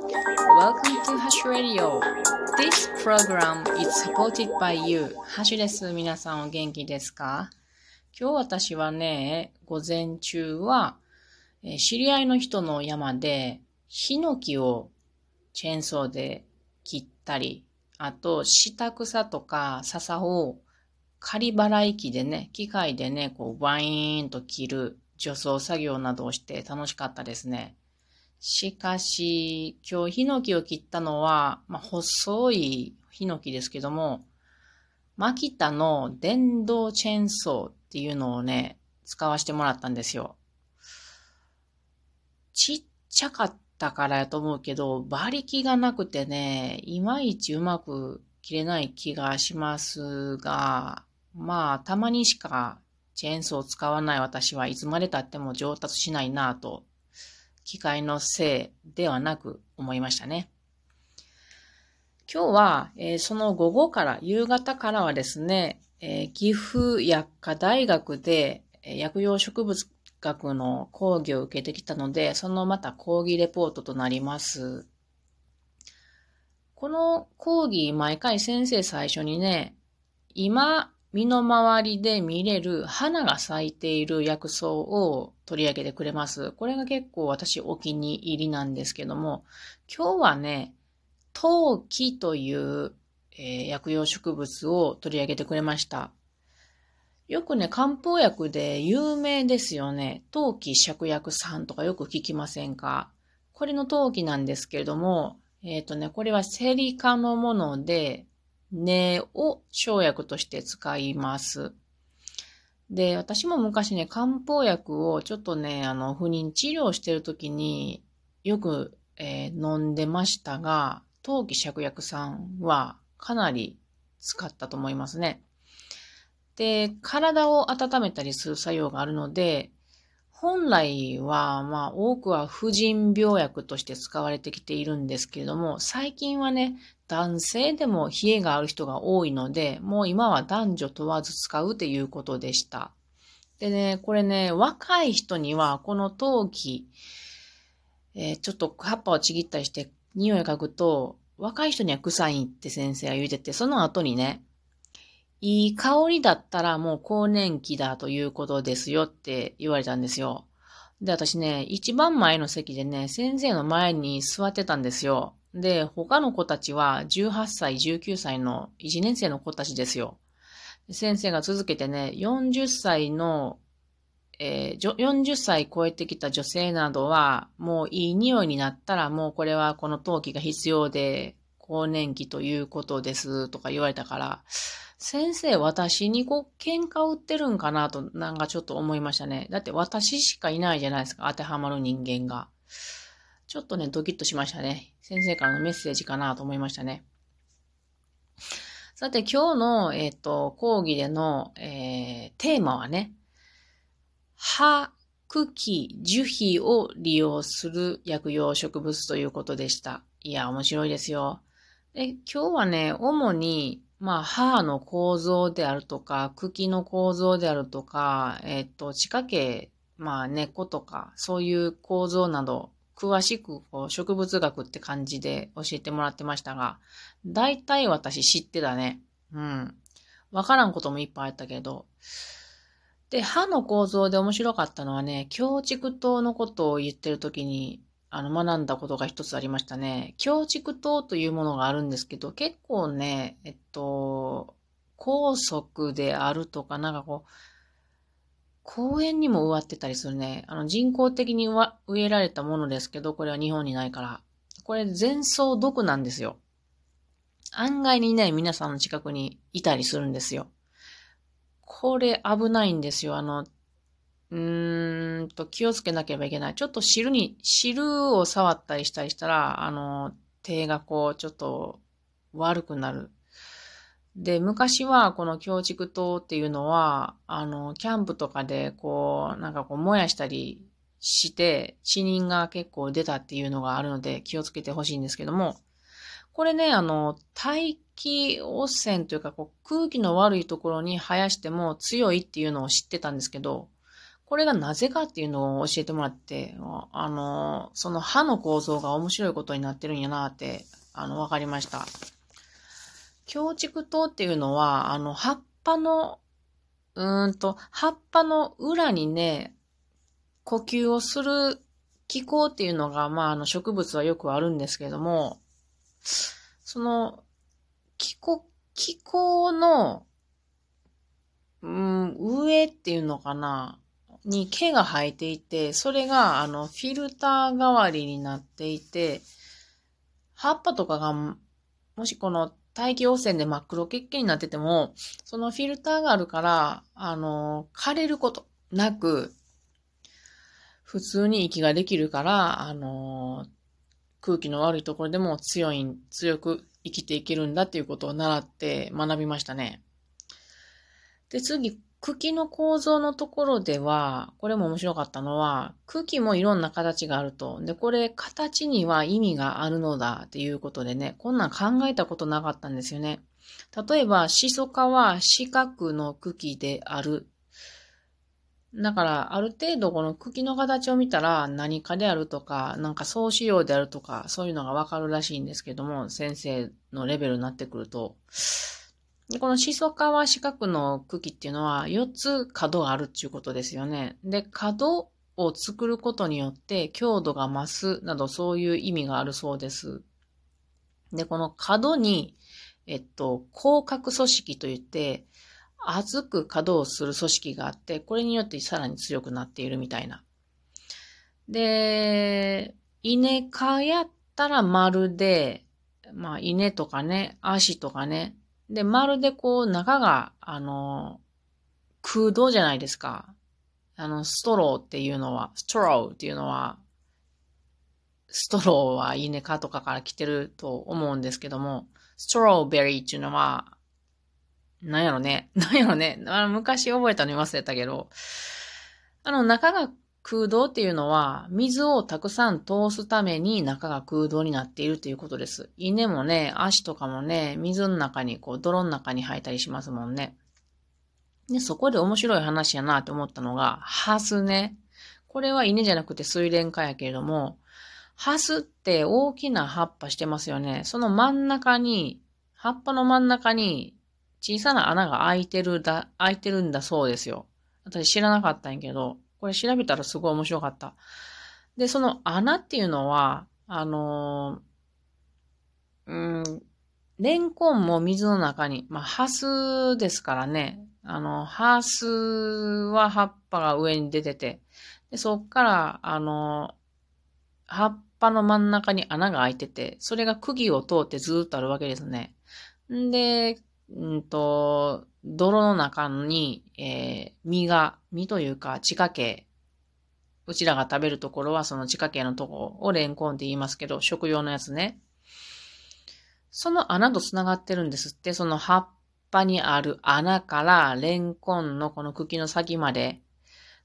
Welcome to Hash Radio. This program is supported by you. ハッシュです。皆さんお元気ですか？今日私はね、午前中は、え知り合いの人の山で、ヒノキをチェーンソーで切ったり、あと、下草とか笹を仮払い機でね、機械でね、こう、バイーンと切る除草作業などをして楽しかったですね。しかし、今日ヒノキを切ったのは、まあ、細いヒノキですけども、マキタの電動チェーンソーっていうのをね、使わせてもらったんですよ。ちっちゃかったからやと思うけど、馬力がなくてね、いまいちうまく切れない気がしますが、まあ、たまにしかチェーンソーを使わない私はいつまで経っても上達しないなぁと機械のせいではなく思いましたね。今日は、えー、その午後から、夕方からはですね、えー、岐阜薬科大学で、え、薬用植物学の講義を受けてきたので、そのまた講義レポートとなります。この講義、毎回先生最初にね、今、身の回りで見れる花が咲いている薬草を取り上げてくれます。これが結構私お気に入りなんですけども、今日はね、陶器という、えー、薬用植物を取り上げてくれました。よくね、漢方薬で有名ですよね。陶器芍薬散とかよく聞きませんか？これの陶器なんですけれども、えっ、ー、とね、これはセリ科のもので、根を生薬として使います。で、私も昔ね、漢方薬をちょっとね、あの、不妊治療してる時によく、えー、飲んでましたが、陶器芍薬さんはかなり使ったと思いますね。で、体を温めたりする作用があるので、本来は、まあ、多くは婦人病薬として使われてきているんですけれども、最近はね、男性でも冷えがある人が多いので、もう今は男女問わず使うということでした。でね、これね、若い人には、この陶器、えー、ちょっと葉っぱをちぎったりして匂い嗅ぐと、若い人には臭いって先生が言うてて、その後にね、いい香りだったらもう更年期だということですよって言われたんですよ。で、私ね、一番前の席でね、先生の前に座ってたんですよ。で、他の子たちは18歳、19歳の1年生の子たちですよ。先生が続けてね、40歳の、えー、40歳超えてきた女性などは、もういい匂いになったら、もうこれはこの陶器が必要で、更年期ということですとか言われたから、先生、私にこう、喧嘩売ってるんかなと、なんかちょっと思いましたね。だって私しかいないじゃないですか、当てはまる人間が。ちょっとね、ドキッとしましたね。先生からのメッセージかなと思いましたね。さて、今日の、えっ、ー、と、講義での、えー、テーマはね、葉、茎、樹皮を利用する薬用植物ということでした。いや、面白いですよ。で今日はね、主にまあ、歯の構造であるとか、茎の構造であるとか、えっ、と、地下茎、まあ、根っことか、そういう構造など、詳しくこう植物学って感じで教えてもらってましたが、大体私知ってたね。うん。わからんこともいっぱいあったけど。で、歯の構造で面白かったのはね、強畜糖のことを言ってるときに、あの、学んだことが一つありましたね。強畜糖というものがあるんですけど、結構ね、えっと、高速であるとか、なんかこう、公園にも植わってたりするね。あの、人工的に植えられたものですけど、これは日本にないから。これ、全草毒なんですよ。案外にね、皆さんの近くにいたりするんですよ。これ危ないんですよ。あの、うーんと、気をつけなければいけない。ちょっと汁に、汁を触ったりしたりしたら、あの、手がこう、ちょっと悪くなる。で、昔はこの強畜糖っていうのは、あの、キャンプとかでこう、なんかこう燃やしたりして、死人が結構出たっていうのがあるので気をつけてほしいんですけども、これね、あの、大気汚染というかこう空気の悪いところに生やしても強いっていうのを知ってたんですけど、これがなぜかっていうのを教えてもらって、あの、その葉の構造が面白いことになってるんやなって、あの、わかりました。強竹糖っていうのは、あの、葉っぱの、うんと、葉っぱの裏にね、呼吸をする気候っていうのが、まあ、あの、植物はよくあるんですけれども、その、気候、気候の、うん、上っていうのかなに毛が生えていて、それが、あの、フィルター代わりになっていて、葉っぱとかが、もしこの大気汚染で真っ黒血形になってても、そのフィルターがあるから、あの、枯れることなく、普通に息ができるから、あの、空気の悪いところでも強い、強く生きていけるんだっていうことを習って学びましたね。で、次、茎の構造のところでは、これも面白かったのは、茎もいろんな形があると。で、これ、形には意味があるのだっていうことでね、こんなん考えたことなかったんですよね。例えば、シソ科は四角の茎である。だから、ある程度この茎の形を見たら何かであるとか、なんか総仕様であるとか、そういうのがわかるらしいんですけども、先生のレベルになってくると。で、このシソ科は四角の茎っていうのは4つ角があるっていうことですよね。で、角を作ることによって強度が増すなどそういう意味があるそうです。で、この角に、えっと、広角組織といって、熱く稼働する組織があって、これによってさらに強くなっているみたいな。で、稲科やったら丸で、まあ稲とかね、足とかね、で、まるでこう、中が、あの、空洞じゃないですか。あの、ストローっていうのは、ストローっていうのは、ストローは稲かとかから来てると思うんですけども、ストローベリーっていうのは、なんやろね。なんやろね。あ昔覚えたのに忘れたけど、あの、中が空洞っていうのは、水をたくさん通すために中が空洞になっているということです。稲もね、足とかもね、水の中に、こう、泥の中に入ったりしますもんね。で、そこで面白い話やなと思ったのが、ハスね。これは稲じゃなくて水蓮花やけれども、ハスって大きな葉っぱしてますよね。その真ん中に、葉っぱの真ん中に小さな穴が開いてるだ、開いてるんだそうですよ。私知らなかったんやけど、これ調べたらすごい面白かった。で、その穴っていうのは、あのー、うん、レンコンも水の中に、まあ、ハスですからね。あの、ハスは葉っぱが上に出てて、でそっから、あの、葉っぱの真ん中に穴が開いてて、それが釘を通ってずっとあるわけですね。んで、うんと、泥の中に、えー、実が、実というか地下茎、うちらが食べるところはその地下茎のとこをレンコンって言いますけど、食用のやつね。その穴と繋がってるんですって、その葉っぱにある穴からレンコンのこの茎の先まで、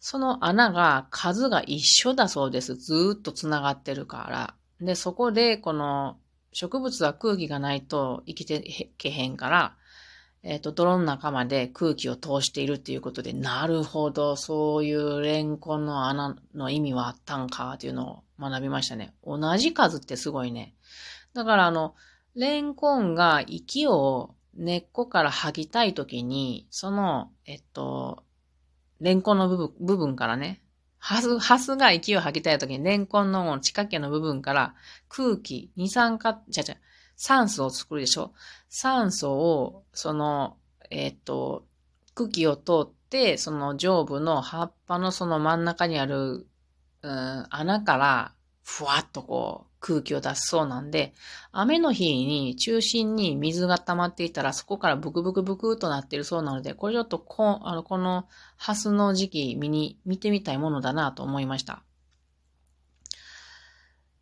その穴が数が一緒だそうです。ずーっと繋がってるから。で、そこでこの植物は空気がないと生きてけへんから、えっ、ー、と、泥の中まで空気を通しているっていうことで、なるほど、そういうレンコンの穴の意味はあったんかっていうのを学びましたね。同じ数ってすごいね。だからあの、レンコンが息を根っこから吐きたいときに、その、えっと、レンコンの部分部分からね、ハス、ハスが息を吐きたいときに、レンコンの地下茎の部分から空気、二酸化、じゃじゃ、酸素を作るでしょ？酸素を、その、えっ、ー、と、茎を通って、その上部の葉っぱのその真ん中にある、うん、穴から、ふわっとこう、空気を出すそうなんで、雨の日に中心に水が溜まっていたら、そこからブクブクブクとなっているそうなので、これちょっとこ、あの、このハスの時期見に、見てみたいものだなと思いました。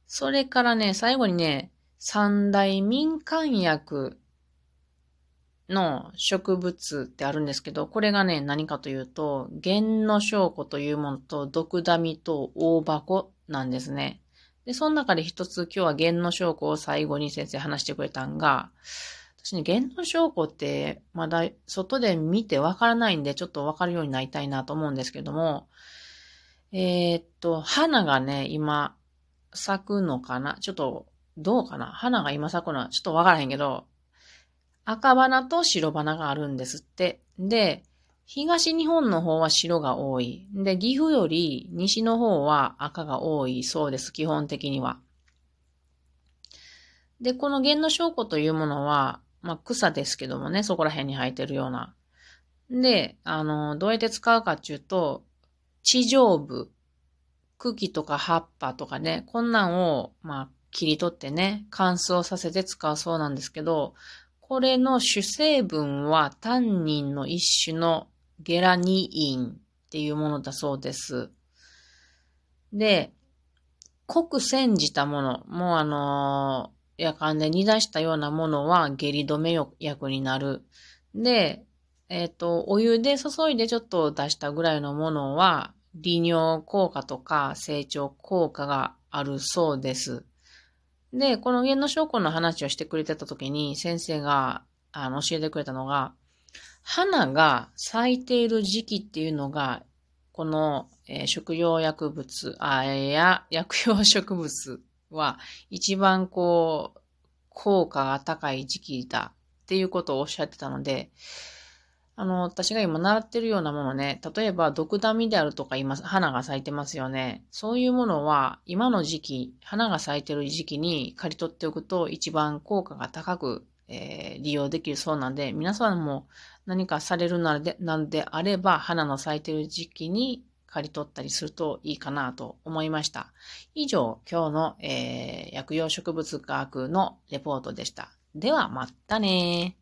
それからね、最後にね、三大民間薬の植物ってあるんですけど、これがね、何かというと、玄の証拠というものと、毒ダミと大箱なんですね。で、その中で一つ今日は玄の証拠を最後に先生話してくれたんが、私ね、玄の証拠ってまだ外で見てわからないんで、ちょっとわかるようになりたいなと思うんですけども、えー、っと、花がね、今、咲くのかな？ちょっと、どうかな？花が今咲くのはちょっとわからへんけど、赤花と白花があるんですって。で、東日本の方は白が多い。で、岐阜より西の方は赤が多いそうです、基本的には。で、この弦の証拠というものは、まあ、草ですけどもね、そこら辺に生えてるような。で、あの、どうやって使うかっていうと、地上部、茎とか葉っぱとかね、こんなんを、まあ、切り取ってね、乾燥させて使うそうなんですけど、これの主成分はタンニンの一種のゲラニインっていうものだそうです。で、濃く煎じたもの、もうあのー、夜間で煮出したようなものは下痢止め薬になる。で、えっ、ー、と、お湯で注いでちょっと出したぐらいのものは、利尿効果とか成長効果があるそうです。で、この原の証拠の話をしてくれてた時に先生があの教えてくれたのが、花が咲いている時期っていうのが、この、えー、食用薬物、あ、や、薬用植物は一番こう、効果が高い時期だっていうことをおっしゃってたので、あの、私が今習ってるようなものね、例えば毒ダミであるとか今花が咲いてますよね。そういうものは今の時期、花が咲いてる時期に刈り取っておくと一番効果が高く、えー、利用できるそうなんで、皆さんも何かされるなでなんであれば、花の咲いてる時期に刈り取ったりするといいかなと思いました。以上、今日の、えー、薬用植物学のレポートでした。では、またね